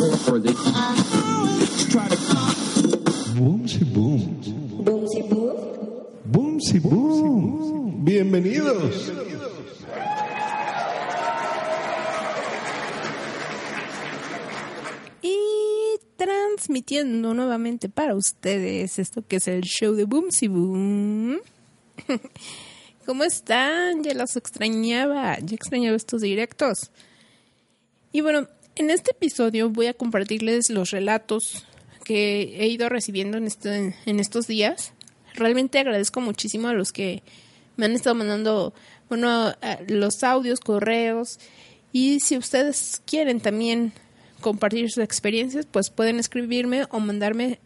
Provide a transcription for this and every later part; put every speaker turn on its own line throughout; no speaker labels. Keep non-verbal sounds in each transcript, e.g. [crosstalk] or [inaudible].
Boomsy boom.
Boomsy boom.
Boomsy boom. Bienvenidos.
Y transmitiendo nuevamente para ustedes esto que es el show de Boomsy Boom. [laughs] ¿Cómo están? Ya los extrañaba, ya extrañaba estos directos. Y bueno, en este episodio voy a compartirles los relatos que he ido recibiendo en, este, en estos días. Realmente agradezco muchísimo a los que me han estado mandando, bueno, los audios, correos. Y si ustedes quieren también compartir sus experiencias, pues pueden escribirme o mandarme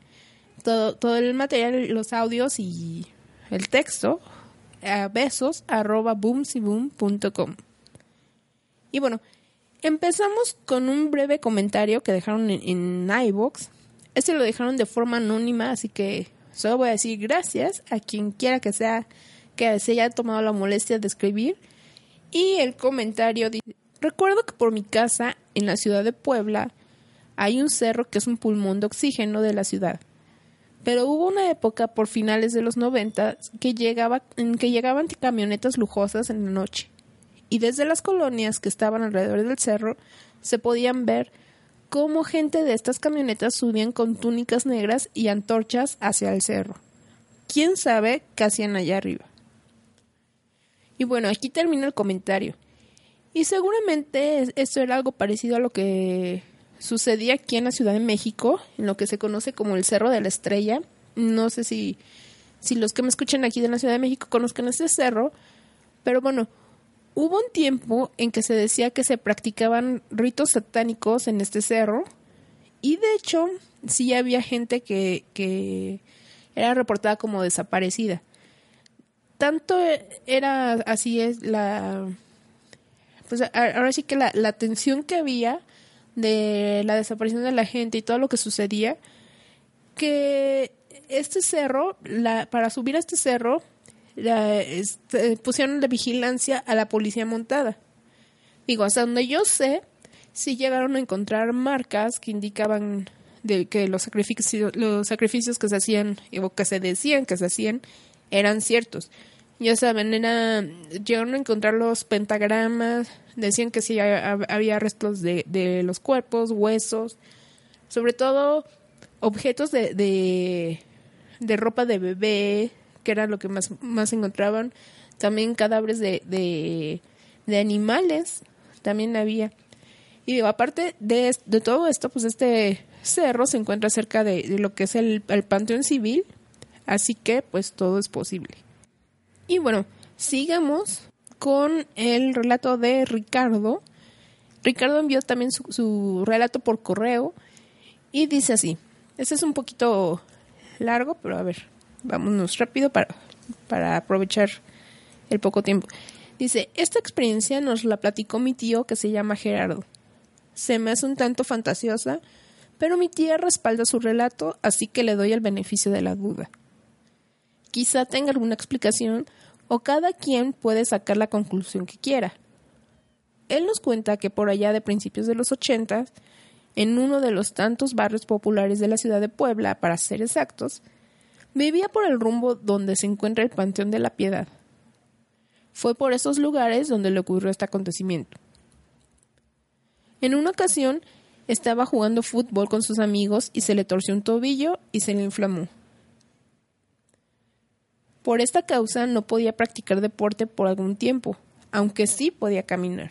todo, el material, los audios y el texto a besos. Y bueno, empezamos con un breve comentario que dejaron en, en iVoox. Este lo dejaron de forma anónima, así que solo voy a decir gracias a quien quiera que sea que se haya tomado la molestia de escribir. Y el comentario dice, recuerdo que por mi casa en la ciudad de Puebla hay un cerro que es un pulmón de oxígeno de la ciudad. Pero hubo una época por finales de los 90 que llegaba en que llegaban camionetas lujosas en la noche. Y desde las colonias que estaban alrededor del cerro se podían ver cómo gente de estas camionetas subían con túnicas negras y antorchas hacia el cerro. ¿Quién sabe qué hacían allá arriba? Y bueno, aquí termina el comentario. Y seguramente esto era algo parecido a lo que sucedía aquí en la Ciudad de México, en lo que se conoce como el Cerro de la Estrella. No sé si, si los que me escuchan aquí de la Ciudad de México conozcan ese cerro, pero bueno, hubo un tiempo en que se decía que se practicaban ritos satánicos en este cerro, y de hecho sí había gente que, que era reportada como desaparecida. Tanto era así es la pues ahora sí que la, la tensión que había de la desaparición de la gente y todo lo que sucedía, que este cerro, la, para subir a este cerro, la, este, pusieron de vigilancia a la policía montada. Digo, hasta donde yo sé, sí llegaron a encontrar marcas que indicaban de que los sacrificios, los sacrificios que se hacían o que se decían que se hacían eran ciertos. Ya saben, era, llegaron a encontrar los pentagramas, decían que sí había restos de, los cuerpos, huesos, sobre todo objetos de, de, ropa de bebé, que era lo que más, más encontraban, también cadáveres de, de, animales, también había. Y digo, aparte de, de, todo esto, pues este cerro se encuentra cerca de, de lo que es el, el Panteón Civil, así que pues todo es posible. Y bueno, sigamos con el relato de Ricardo. Ricardo envió también su, su, relato por correo y dice así. Este es un poquito largo, pero a ver, vámonos rápido para, para aprovechar el poco tiempo. Dice, esta experiencia nos la platicó mi tío que se llama Gerardo. Se me hace un tanto fantasiosa, pero mi tía respalda su relato, así que le doy el beneficio de la duda. Quizá tenga alguna explicación o cada quien puede sacar la conclusión que quiera. Él nos cuenta que por allá de principios de los 80, en uno de los tantos barrios populares de la ciudad de Puebla, para ser exactos, vivía por el rumbo donde se encuentra el Panteón de la Piedad. Fue por esos lugares donde le ocurrió este acontecimiento. En una ocasión estaba jugando fútbol con sus amigos y se le torció un tobillo y se le inflamó. Por esta causa no podía practicar deporte por algún tiempo, aunque sí podía caminar.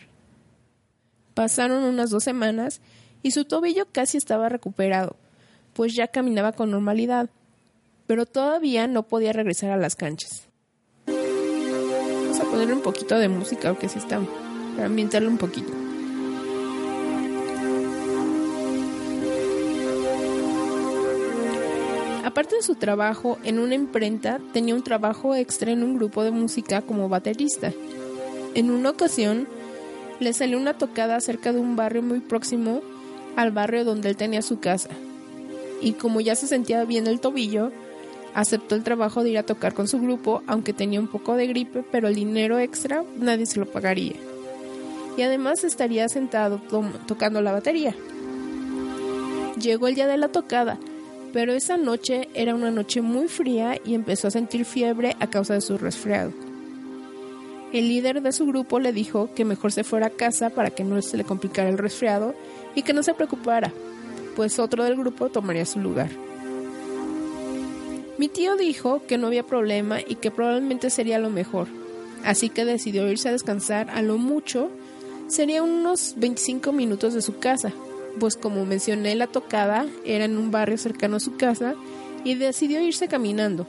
Pasaron unas dos semanas y su tobillo casi estaba recuperado, pues ya caminaba con normalidad, pero todavía no podía regresar a las canchas. Vamos a ponerle un poquito de música, aunque sí está, para ambientarlo un poquito. Aparte de su trabajo en una imprenta, tenía un trabajo extra en un grupo de música como baterista. En una ocasión, le salió una tocada cerca de un barrio muy próximo al barrio donde él tenía su casa. Y como ya se sentía bien el tobillo, aceptó el trabajo de ir a tocar con su grupo, aunque tenía un poco de gripe, pero el dinero extra nadie se lo pagaría. Y además estaría sentado tocando la batería. Llegó el día de la tocada, pero esa noche era una noche muy fría y empezó a sentir fiebre a causa de su resfriado. El líder de su grupo le dijo que mejor se fuera a casa para que no se le complicara el resfriado y que no se preocupara, pues otro del grupo tomaría su lugar. Mi tío dijo que no había problema y que probablemente sería lo mejor, así que decidió irse a descansar a lo mucho, sería unos 25 minutos de su casa, pues como mencioné la tocada era en un barrio cercano a su casa y decidió irse caminando,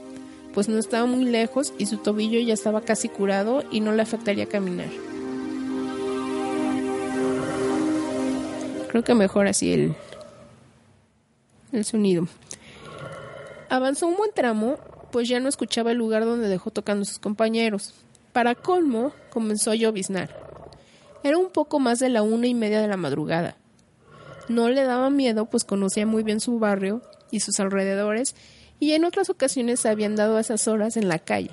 pues no estaba muy lejos y su tobillo ya estaba casi curado y no le afectaría caminar. Creo que mejor así el, el sonido. Avanzó un buen tramo, pues ya no escuchaba el lugar donde dejó tocando a sus compañeros. Para colmo, comenzó a lloviznar. Era un poco más de la una y media de la madrugada. No le daba miedo, pues conocía muy bien su barrio y sus alrededores, y en otras ocasiones se habían dado esas horas en la calle,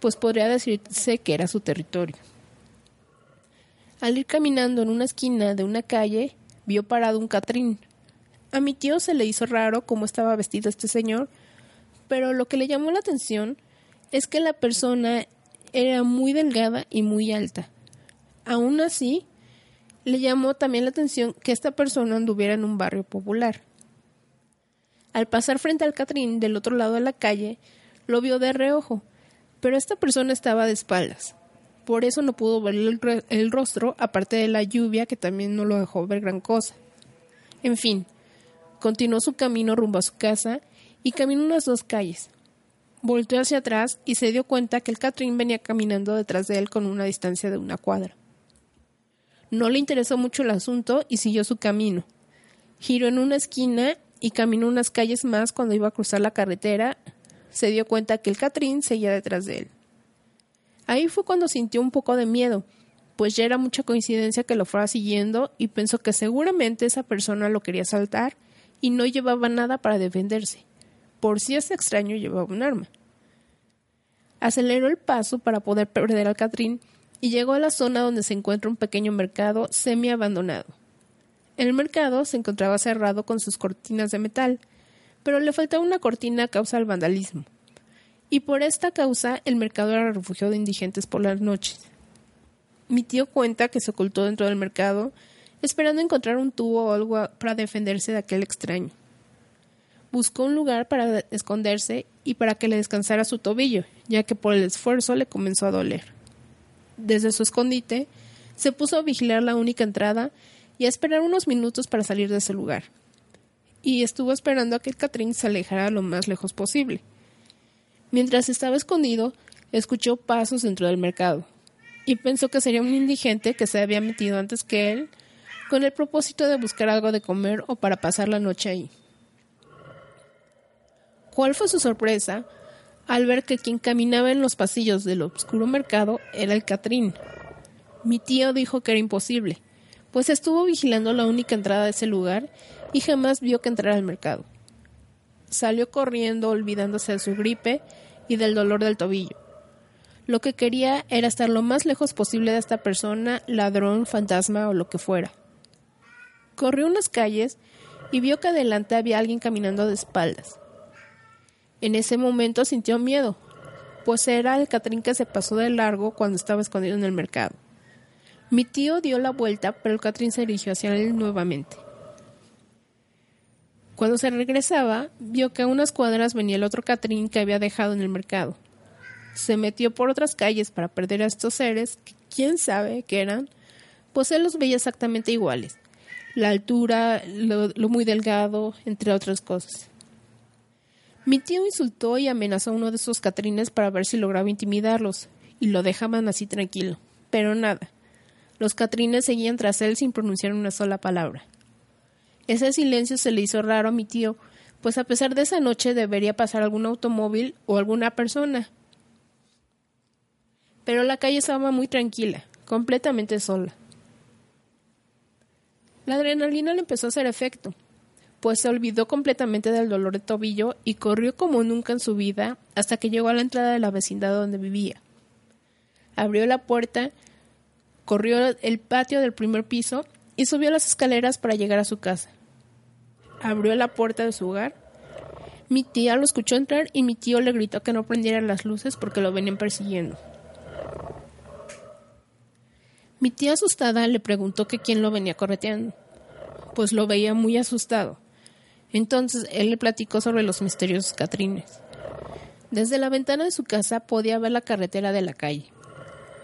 pues podría decirse que era su territorio. Al ir caminando en una esquina de una calle, vio parado un Catrín. A mi tío se le hizo raro cómo estaba vestido este señor, pero lo que le llamó la atención es que la persona era muy delgada y muy alta. Aún así, le llamó también la atención que esta persona anduviera en un barrio popular. Al pasar frente al Catrín del otro lado de la calle, lo vio de reojo, pero esta persona estaba de espaldas. Por eso no pudo ver el, rostro, aparte de la lluvia que también no lo dejó ver gran cosa. En fin, continuó su camino rumbo a su casa y caminó unas dos calles. Volteó hacia atrás y se dio cuenta que el Catrín venía caminando detrás de él con una distancia de una cuadra. No le interesó mucho el asunto y siguió su camino. Giró en una esquina y caminó unas calles más cuando iba a cruzar la carretera. Se dio cuenta que el Catrín seguía detrás de él. Ahí fue cuando sintió un poco de miedo, pues ya era mucha coincidencia que lo fuera siguiendo y pensó que seguramente esa persona lo quería saltar y no llevaba nada para defenderse. Por si ese extraño llevaba un arma. Aceleró el paso para poder perder al Catrín y llegó a la zona donde se encuentra un pequeño mercado semi abandonado. El mercado se encontraba cerrado con sus cortinas de metal, pero le faltaba una cortina a causa del vandalismo. Y por esta causa el mercado era refugio de indigentes por las noches. Mi tío cuenta que se ocultó dentro del mercado, esperando encontrar un tubo o algo para defenderse de aquel extraño. Buscó un lugar para esconderse y para que le descansara su tobillo, ya que por el esfuerzo le comenzó a doler desde su escondite, se puso a vigilar la única entrada y a esperar unos minutos para salir de ese lugar. Y estuvo esperando a que Catrín se alejara lo más lejos posible. Mientras estaba escondido, escuchó pasos dentro del mercado y pensó que sería un indigente que se había metido antes que él con el propósito de buscar algo de comer o para pasar la noche ahí. ¿Cuál fue su sorpresa al ver que quien caminaba en los pasillos del oscuro mercado era el Catrín. Mi tío dijo que era imposible, pues estuvo vigilando la única entrada de ese lugar y jamás vio que entrara al mercado. Salió corriendo olvidándose de su gripe y del dolor del tobillo. Lo que quería era estar lo más lejos posible de esta persona, ladrón, fantasma o lo que fuera. Corrió unas calles y vio que adelante había alguien caminando de espaldas. En ese momento sintió miedo, pues era el Catrín que se pasó de largo cuando estaba escondido en el mercado. Mi tío dio la vuelta, pero el Catrín se dirigió hacia él nuevamente. Cuando se regresaba, vio que a unas cuadras venía el otro Catrín que había dejado en el mercado. Se metió por otras calles para perder a estos seres, que quién sabe qué eran, pues él los veía exactamente iguales. La altura, lo muy delgado, entre otras cosas. Mi tío insultó y amenazó a uno de esos catrines para ver si lograba intimidarlos, y lo dejaban así tranquilo. Pero nada. Los catrines seguían tras él sin pronunciar una sola palabra. Ese silencio se le hizo raro a mi tío, pues a pesar de esa noche debería pasar algún automóvil o alguna persona. Pero la calle estaba muy tranquila, completamente sola. La adrenalina le empezó a hacer efecto, pues se olvidó completamente del dolor de tobillo y corrió como nunca en su vida hasta que llegó a la entrada de la vecindad donde vivía. Abrió la puerta, corrió el patio del primer piso y subió las escaleras para llegar a su casa. Abrió la puerta de su hogar. Mi tía lo escuchó entrar y mi tío le gritó que no prendiera las luces porque lo venían persiguiendo. Mi tía asustada le preguntó que quién lo venía correteando, pues lo veía muy asustado. Entonces él le platicó sobre los misteriosos catrines. Desde la ventana de su casa podía ver la carretera de la calle.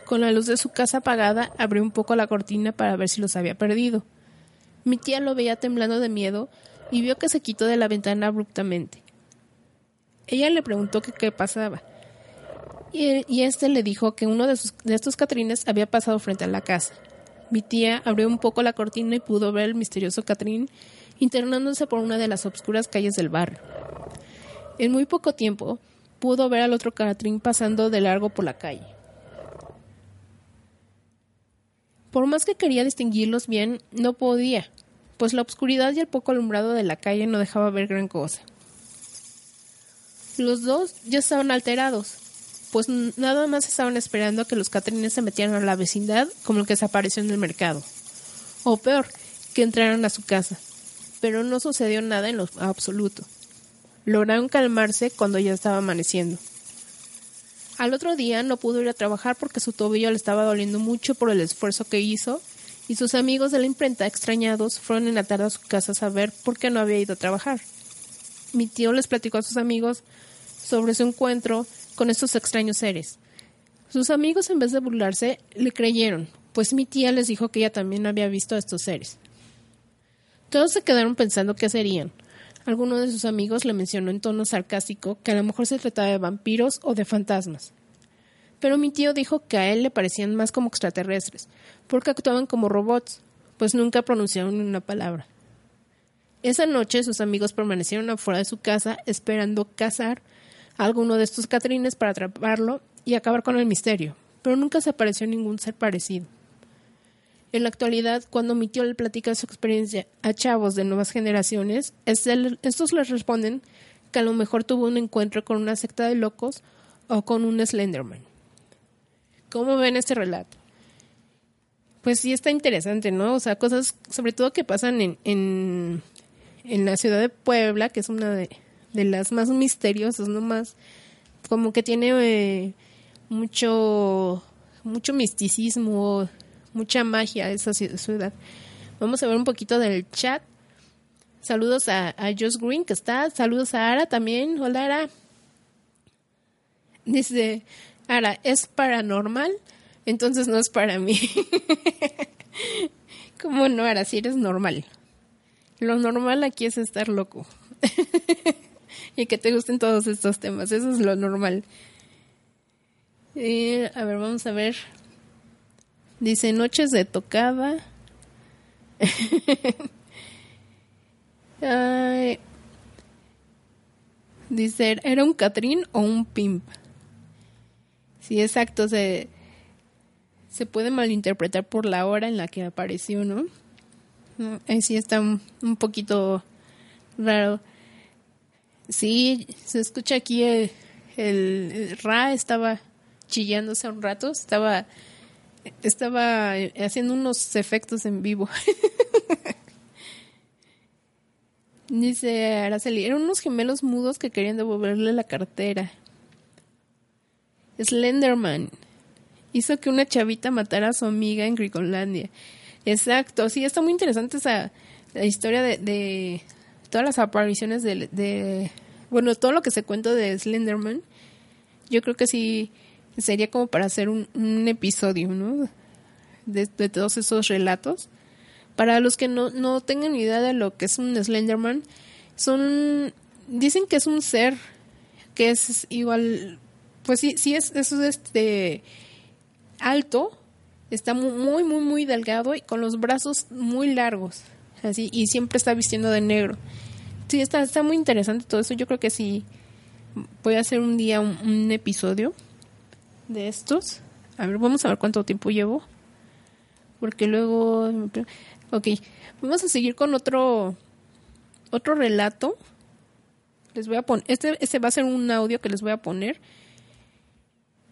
Con la luz de su casa apagada, abrió un poco la cortina para ver si los había perdido. Mi tía lo veía temblando de miedo y vio que se quitó de la ventana abruptamente. Ella le preguntó qué pasaba, y, este le dijo que uno de, de estos catrines había pasado frente a la casa. Mi tía abrió un poco la cortina y pudo ver el misterioso Catrín internándose por una de las obscuras calles del barrio. En muy poco tiempo pudo ver al otro Catrín pasando de largo por la calle. Por más que quería distinguirlos bien, no podía, pues la oscuridad y el poco alumbrado de la calle no dejaba ver gran cosa. Los dos ya estaban alterados, pues nada más estaban esperando a que los catrines se metieran a la vecindad como el que desapareció en el mercado. O peor, que entraran a su casa. Pero no sucedió nada en lo absoluto. Lograron calmarse cuando ya estaba amaneciendo. Al otro día no pudo ir a trabajar porque su tobillo le estaba doliendo mucho por el esfuerzo que hizo y sus amigos de la imprenta extrañados fueron en la tarde a su casa a saber por qué no había ido a trabajar. Mi tío les platicó a sus amigos sobre su encuentro con estos extraños seres. Sus amigos, en vez de burlarse, le creyeron, pues mi tía les dijo que ella también había visto a estos seres. Todos se quedaron pensando qué serían. Alguno de sus amigos le mencionó en tono sarcástico que a lo mejor se trataba de vampiros o de fantasmas. Pero mi tío dijo que a él le parecían más como extraterrestres, porque actuaban como robots, pues nunca pronunciaron una palabra. Esa noche sus amigos permanecieron afuera de su casa esperando cazar alguno de estos catrines para atraparlo y acabar con el misterio, pero nunca se apareció ningún ser parecido. En la actualidad, cuando mi tío le platica su experiencia a chavos de nuevas generaciones, estos les responden que a lo mejor tuvo un encuentro con una secta de locos o con un Slenderman. ¿Cómo ven este relato? Pues sí está interesante, ¿no? O sea, cosas sobre todo que pasan en, en, en la ciudad de Puebla, que es una de, de las más misteriosas, ¿no? Más como que tiene eh, mucho, mucho misticismo, mucha magia esa ciudad. Vamos a ver un poquito del chat. Saludos a, a Josh Green, que está. Saludos a Ara también. Hola, Ara. Dice, Ara, ¿es paranormal? Entonces no es para mí. [laughs] ¿Cómo no, Ara? Si eres normal. Lo normal aquí es estar loco. [laughs] y que te gusten todos estos temas. Eso es lo normal. a ver, vamos a ver. Dice noches de tocada. [laughs] Dice, ¿era un Catrín o un pimp? Sí, exacto. Se, se puede malinterpretar por la hora en la que apareció, ¿no? sí está un poquito raro. Sí, se escucha aquí el, Ra estaba chillándose un rato, estaba estaba haciendo unos efectos en vivo. [laughs] Dice Araceli, eran unos gemelos mudos que querían devolverle la cartera. Slenderman hizo que una chavita matara a su amiga en Griconlandia. Exacto, sí, está muy interesante esa la historia de, todas las apariciones de, bueno, todo lo que se cuenta de Slenderman, yo creo que sí sería como para hacer un, episodio, ¿no? De, todos esos relatos. Para los que no, no tengan idea de lo que es un Slenderman, son, dicen que es un ser que es igual, pues sí, sí es, es este, alto, está muy, muy, muy delgado y con los brazos muy largos así, y siempre está vistiendo de negro. Sí, está, está muy interesante todo eso. Yo creo que sí voy a hacer un día un, episodio de estos. A ver, vamos a ver cuánto tiempo llevo. Porque luego... Ok, vamos a seguir con otro otro relato. Les voy a poner, este, este va a ser un audio que les voy a poner.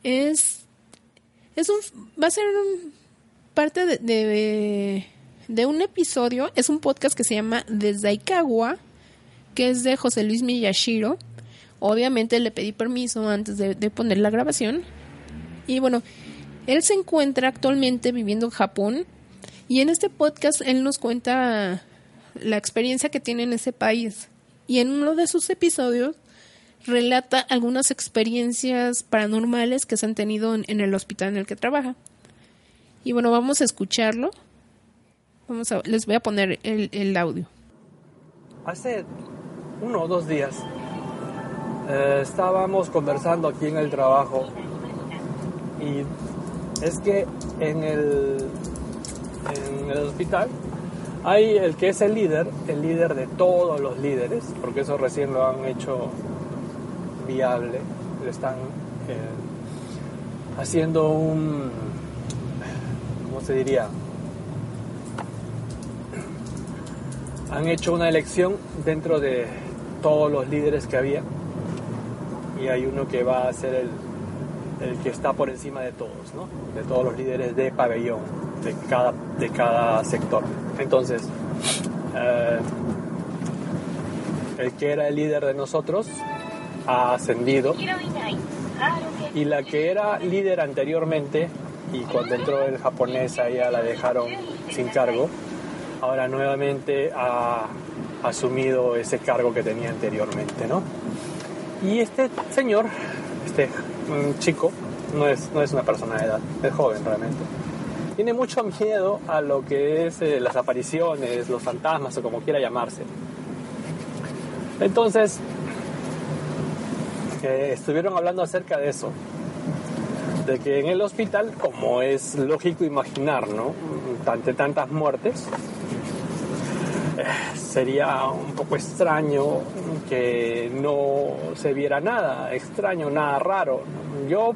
Es, es un, va a ser un, parte de, de un episodio, es un podcast que se llama Desde Aikawa, que es de José Luis Miyashiro. Obviamente le pedí permiso antes de, poner la grabación. Y bueno, él se encuentra actualmente viviendo en Japón y en este podcast él nos cuenta la experiencia que tiene en ese país. Y en uno de sus episodios relata algunas experiencias paranormales que se han tenido en, en el hospital en el que trabaja. Y bueno, vamos a escucharlo. Vamos a, les voy a poner el, el audio.
Hace uno o dos días eh, estábamos conversando aquí en el trabajo y es que en el, en el hospital hay el que es el líder, el líder de todos los líderes, porque eso recién lo han hecho viable, le están eh, haciendo un, ¿cómo se diría? Han hecho una elección dentro de todos los líderes que había. Y hay uno que va a ser el, que está por encima de todos, de todos los líderes de pabellón, de cada, sector. Entonces, eh, el que era el líder de nosotros ha ascendido. Y la que era líder anteriormente y cuando entró el japonés a ella la dejaron sin cargo, ahora nuevamente ha asumido ese cargo que tenía anteriormente, ¿no? Y este señor, este mm, chico, no es, no es una persona de edad, es joven realmente. Tiene mucho miedo a lo que es eh, las apariciones, los fantasmas o como quiera llamarse. Entonces, eh, estuvieron hablando acerca de eso. De que en el hospital, como es lógico imaginar, ¿no? Ante tantas muertes, [laughs] sería un poco extraño que no se viera nada extraño, nada raro. Yo,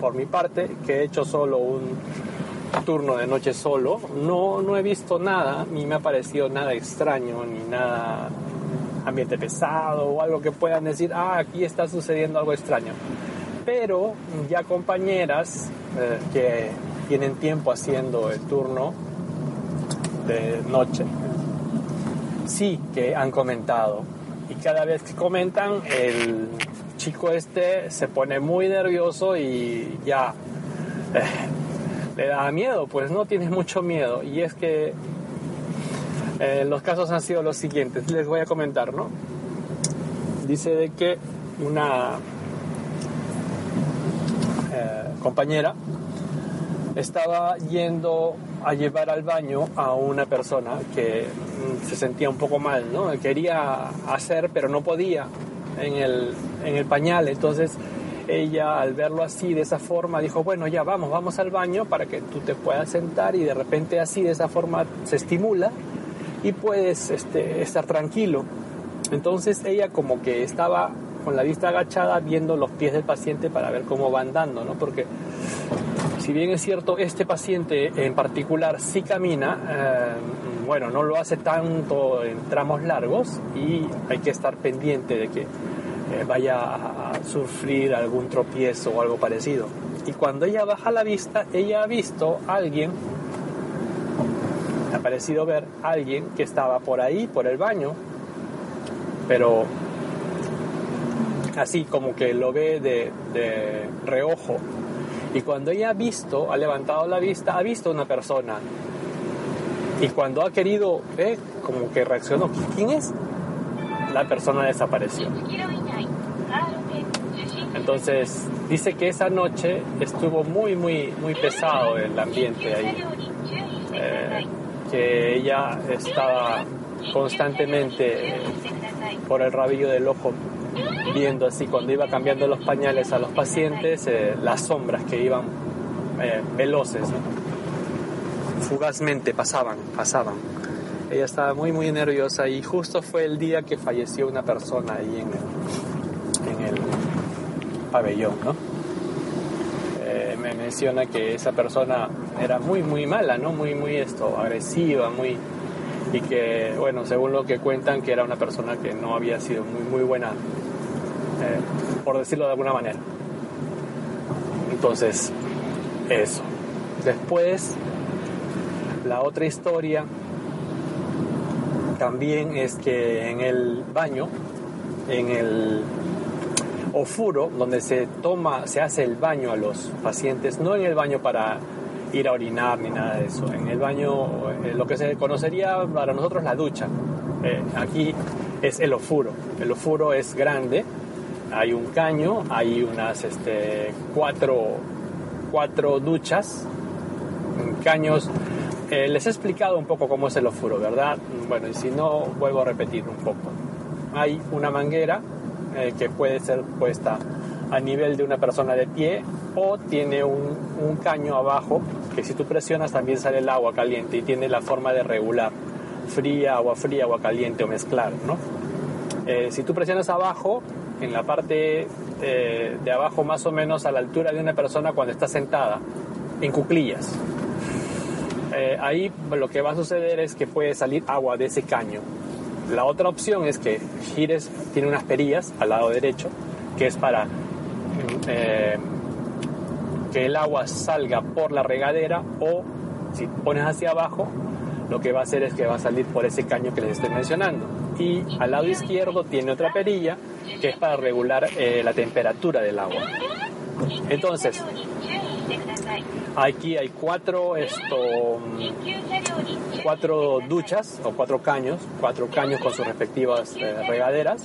por mi parte, que he hecho solo un turno de noche solo, no, no he visto nada, ni me ha parecido nada extraño, ni nada ambiente pesado o algo que puedan decir, ah, aquí está sucediendo algo extraño. Pero ya compañeras eh, que tienen tiempo haciendo el turno de noche, sí que han comentado. Y cada vez que comentan, el chico este se pone muy nervioso y ya eh, le da miedo, pues no tiene mucho miedo. Y es que eh, los casos han sido los siguientes, les voy a comentar, ¿no? Dice de que una eh, compañera estaba yendo a llevar al baño a una persona que mm, se sentía un poco mal, ¿no? Quería hacer, pero no podía en el, en el pañal, entonces ella al verlo así, de esa forma, dijo, bueno, ya vamos, vamos al baño para que tú te puedas sentar y de repente así, de esa forma, se estimula y puedes este, estar tranquilo. Entonces ella como que estaba con la vista agachada viendo los pies del paciente para ver cómo va andando, ¿no? Porque si bien es cierto, este paciente en particular sí camina, eh, bueno, no lo hace tanto en tramos largos y hay que estar pendiente de que eh, vaya a sufrir algún tropiezo o algo parecido. Y cuando ella baja la vista, ella ha visto a alguien, ha parecido ver a alguien que estaba por ahí, por el baño, pero así como que lo ve de, de reojo. Y cuando ella ha visto, ha levantado la vista, ha visto una persona. Y cuando ha querido, ver, como que reaccionó. ¿Quién es? La persona desapareció. Entonces, dice que esa noche estuvo muy, muy, muy pesado el ambiente ahí. Eh, que ella estaba constantemente por el rabillo del ojo viendo así cuando iba cambiando los pañales a los pacientes eh, las sombras que iban eh, veloces fugazmente pasaban pasaban Ella estaba muy, muy nerviosa y justo fue el día que falleció una persona ahí en el, pabellón, ¿no? Eh, me menciona que esa persona era muy, muy mala, ¿no? Muy, muy esto, agresiva, muy... Y que, bueno, según lo que cuentan, que era una persona que no había sido muy, muy buena, eh, por decirlo de alguna manera. Entonces, eso. Después, la otra historia también es que en el baño, en el ofuro, donde se toma, se hace el baño a los pacientes, no en el baño para ir a orinar ni nada de eso, en el baño, eh, lo que se conocería para nosotros la ducha. Eh, aquí es el ofuro. El ofuro es grande, hay un caño, hay unas este, cuatro, cuatro duchas, caños. Eh, les he explicado un poco cómo es el ofuro, ¿verdad? Bueno, y si no, vuelvo a repetir un poco. Hay una manguera eh, que puede ser puesta a nivel de una persona de pie o tiene un, un caño abajo que si tú presionas también sale el agua caliente y tiene la forma de regular fría, agua fría, agua caliente o mezclar, ¿no? Eh, si tú presionas abajo, en la parte eh, de abajo más o menos a la altura de una persona cuando está sentada, en cuclillas, eh, ahí lo que va a suceder es que puede salir agua de ese caño. La otra opción es que gires, tiene unas perillas al lado derecho, que es para eh, que el agua salga por la regadera o si pones hacia abajo, lo que va a hacer es que va a salir por ese caño que les estoy mencionando. Y al lado izquierdo tiene otra perilla que es para regular eh, la temperatura del agua. Entonces, aquí hay cuatro, esto, cuatro duchas o cuatro caños, cuatro caños con sus respectivas eh, regaderas.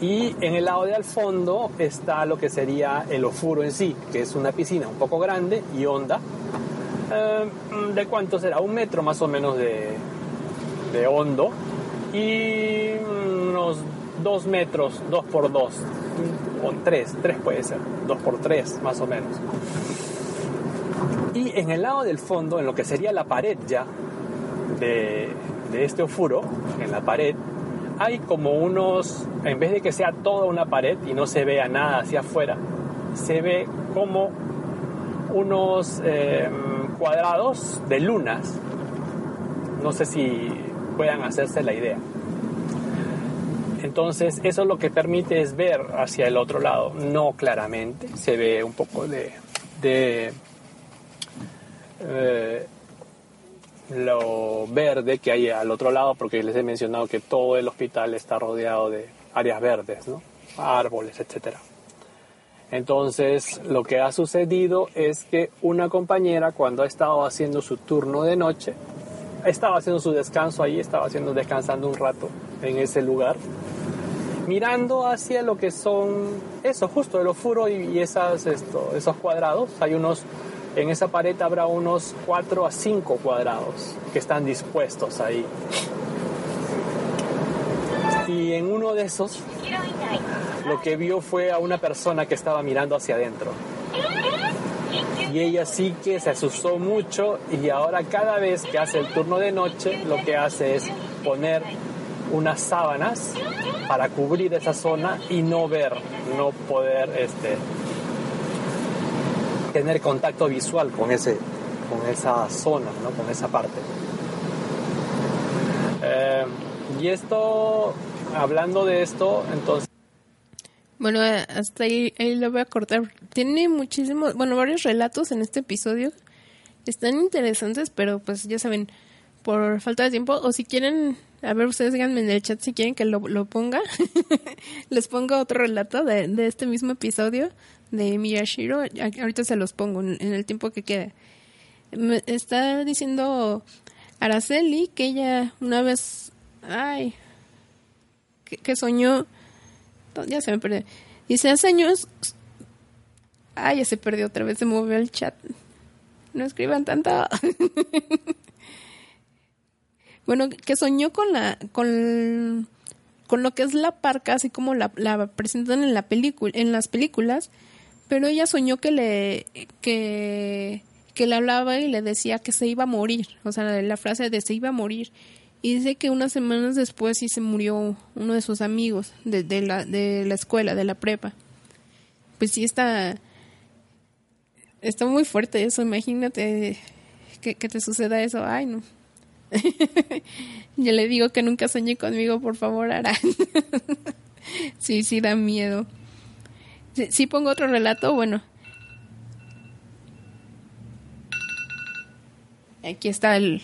Y en el lado de al fondo está lo que sería el ofuro en sí, que es una piscina un poco grande y honda. Eh, ¿De cuánto será? Un metro más o menos de, de hondo y unos dos metros, dos por dos, o tres, tres puede ser, dos por tres más o menos. Y en el lado del fondo, en lo que sería la pared ya de, de este ofuro, en la pared, hay como unos, en vez de que sea toda una pared y no se vea nada hacia afuera, se ve como unos eh, cuadrados de lunas. No sé si puedan hacerse la idea. Entonces, eso lo que permite es ver hacia el otro lado, no claramente, se ve un poco de, eh, lo verde que hay al otro lado, porque les he mencionado que todo el hospital está rodeado de áreas verdes, ¿no? árboles, etc. Entonces, lo que ha sucedido es que una compañera, cuando ha estado haciendo su turno de noche, estaba haciendo su descanso ahí, estaba haciendo descansando un rato en ese lugar, mirando hacia lo que son eso, justo el ofuro y, esas, esos cuadrados. Hay unos, en esa pared habrá unos 4 a 5 cuadrados que están dispuestos ahí. Y en uno de esos, lo que vio fue a una persona que estaba mirando hacia adentro. Y ella sí que se asustó mucho y ahora cada vez que hace el turno de noche, lo que hace es poner unas sábanas para cubrir esa zona y no ver, no poder este, tener contacto visual con, ese, con esa zona, ¿no? con esa parte. Eh, y esto, hablando de esto, entonces...
Bueno, eh, hasta ahí, ahí lo voy a cortar. Tiene muchísimos, bueno, varios relatos en este episodio. Están interesantes, pero pues ya saben, por falta de tiempo, o si quieren, a ver, ustedes díganme en el chat si quieren que lo, lo ponga. [laughs] Les pongo otro relato de, de, este mismo episodio de Miyashiro. Ahorita se los pongo en, el tiempo que quede. Me está diciendo Araceli que ella una vez, ay, que, que soñó, ya se me perdió. Dice, hace años, ay, ya se perdió otra vez, se movió el chat. No escriban tanto. [laughs] bueno, que soñó con la, con, con lo que es la parca, así como la, presentan en la película, en las películas, pero ella soñó que le, que, le hablaba y le decía que se iba a morir, o sea, la frase de se iba a morir, Y dice que unas semanas después sí se murió uno de sus amigos de, la, de la escuela, de la prepa. Pues sí está... Está muy fuerte eso, imagínate que te suceda eso. Ay, no. [laughs] Yo le digo que nunca soñé conmigo, por favor, Ara. [laughs] sí, sí, da miedo. Si, pongo otro relato, bueno. Aquí está el,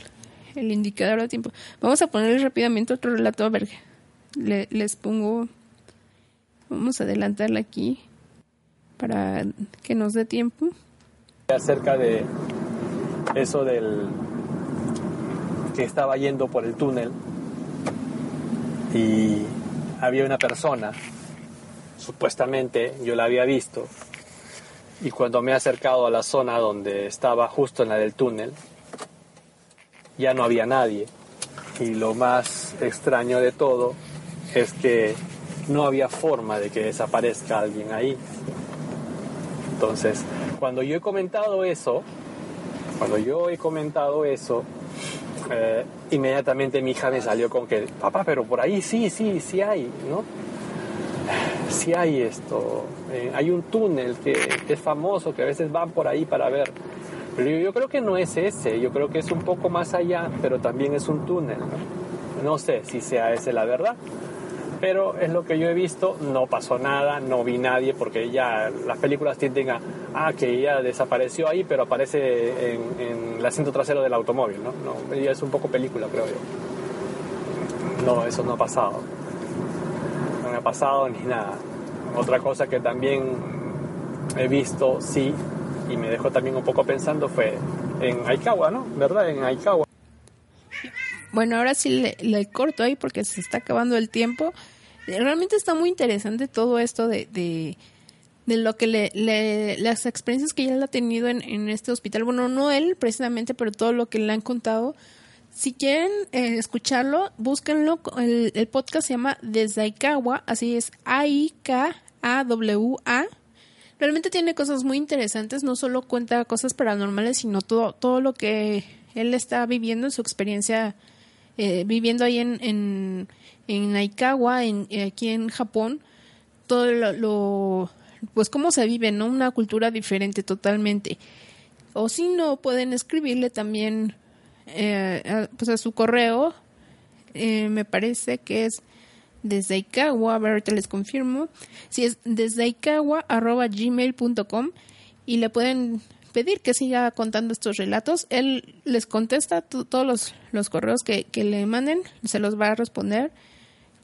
el indicador de tiempo. Vamos a ponerle rápidamente otro relato. A ver, les pongo. Vamos a adelantarla aquí para que nos dé tiempo.
Acerca de eso del que estaba yendo por el túnel y había una persona, supuestamente yo la había visto, y cuando me he acercado a la zona donde estaba justo en la del túnel, ya no había nadie. Y lo más extraño de todo es que no había forma de que desaparezca alguien ahí. Entonces, cuando yo he comentado eso, cuando yo he comentado eso, eh, inmediatamente mi hija me salió con que, papá, pero por ahí sí, sí, sí hay, ¿no? Sí hay esto. Eh, hay un túnel que, es famoso, que a veces van por ahí para ver. Pero yo, creo que no es ese, yo creo que es un poco más allá, pero también es un túnel, ¿no? No sé si sea ese la verdad, pero es lo que yo he visto, no pasó nada, no vi nadie, porque ya las películas tienden a, ah, que ella desapareció ahí, pero aparece en, el asiento trasero del automóvil, ¿no? no ella es un poco película, creo yo. No, eso no ha pasado. No me ha pasado ni nada. Otra cosa que también he visto, sí, y me dejó también un poco pensando fue en Aikawa, ¿no? ¿Verdad? En Aikawa.
Bueno, ahora sí le, corto ahí porque se está acabando el tiempo. Realmente está muy interesante todo esto de, de, lo que le, las experiencias que él ha tenido en, este hospital. Bueno, no él precisamente, pero todo lo que le han contado. Si quieren eh, escucharlo, búsquenlo. El, podcast se llama Desde Aikawa, así es A-I-K-A-W-A. Realmente tiene cosas muy interesantes, no solo cuenta cosas paranormales, sino todo, todo lo que él está viviendo en su experiencia eh, viviendo ahí en, en, en Aikawa, en, aquí en Japón, todo lo, pues cómo se vive, ¿no? Una cultura diferente totalmente. O si no, pueden escribirle también eh, a, pues a su correo, eh, me parece que es desde Aikawa, a ver, ahorita les confirmo, si es desde Aikawa arroba gmail.com y le pueden pedir que siga contando estos relatos. Él les contesta todos los, correos que, le manden, se los va a responder.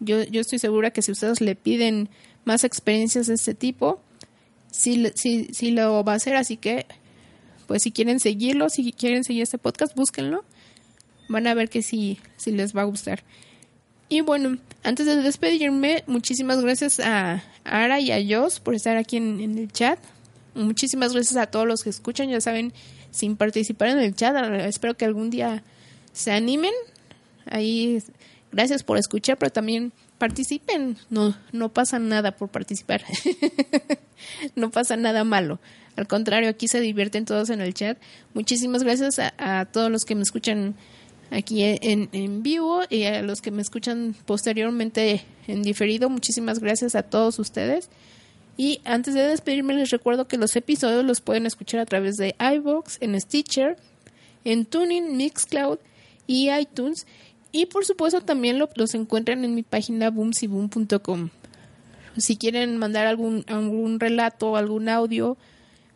Yo, yo estoy segura que si ustedes le piden más experiencias de este tipo, sí, sí, sí lo va a hacer. Así que, pues si quieren seguirlo, si quieren seguir este podcast, búsquenlo. Van a ver que sí, sí les va a gustar. Y bueno, antes de despedirme, muchísimas gracias a Ara y a Jos por estar aquí en el chat. Muchísimas gracias a todos los que escuchan, ya saben, sin participar en el chat. Espero que algún día se animen. Ahí, gracias por escuchar, pero también participen. No, no pasa nada por participar. [laughs] no pasa nada malo. Al contrario, aquí se divierten todos en el chat. Muchísimas gracias a, todos los que me escuchan aquí en, en, vivo y a los que me escuchan posteriormente en diferido. Muchísimas gracias a todos ustedes. Y antes de despedirme les recuerdo que los episodios los pueden escuchar a través de iVoox, en Stitcher, en Tuning, Mixcloud y iTunes. Y por supuesto también los encuentran en mi página boomsyboom.com. Si quieren mandar algún, algún relato, algún audio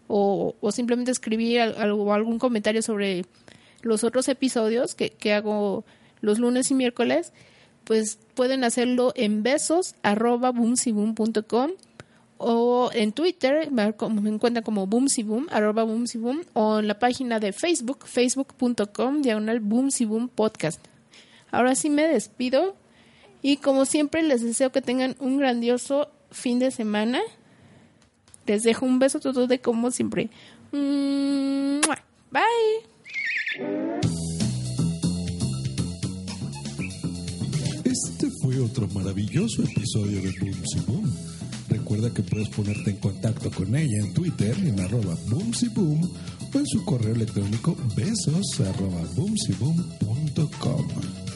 o, simplemente escribir algún comentario sobre los otros episodios que, que hago los lunes y miércoles, pues pueden hacerlo en besos o en Twitter, me encuentran como Boomsy Boom, arroba Boomsy Boom, o en la página de Facebook, facebook.com, diagonal Boomsy Boom Podcast. Ahora sí me despido y como siempre les deseo que tengan un grandioso fin de semana. Les dejo un beso todo de como siempre. Bye.
Este fue otro maravilloso episodio de Boom Recuerda que puedes ponerte en contacto con ella en Twitter en arroba boomsyboom o en su correo electrónico besos arroba boomsyboom.com.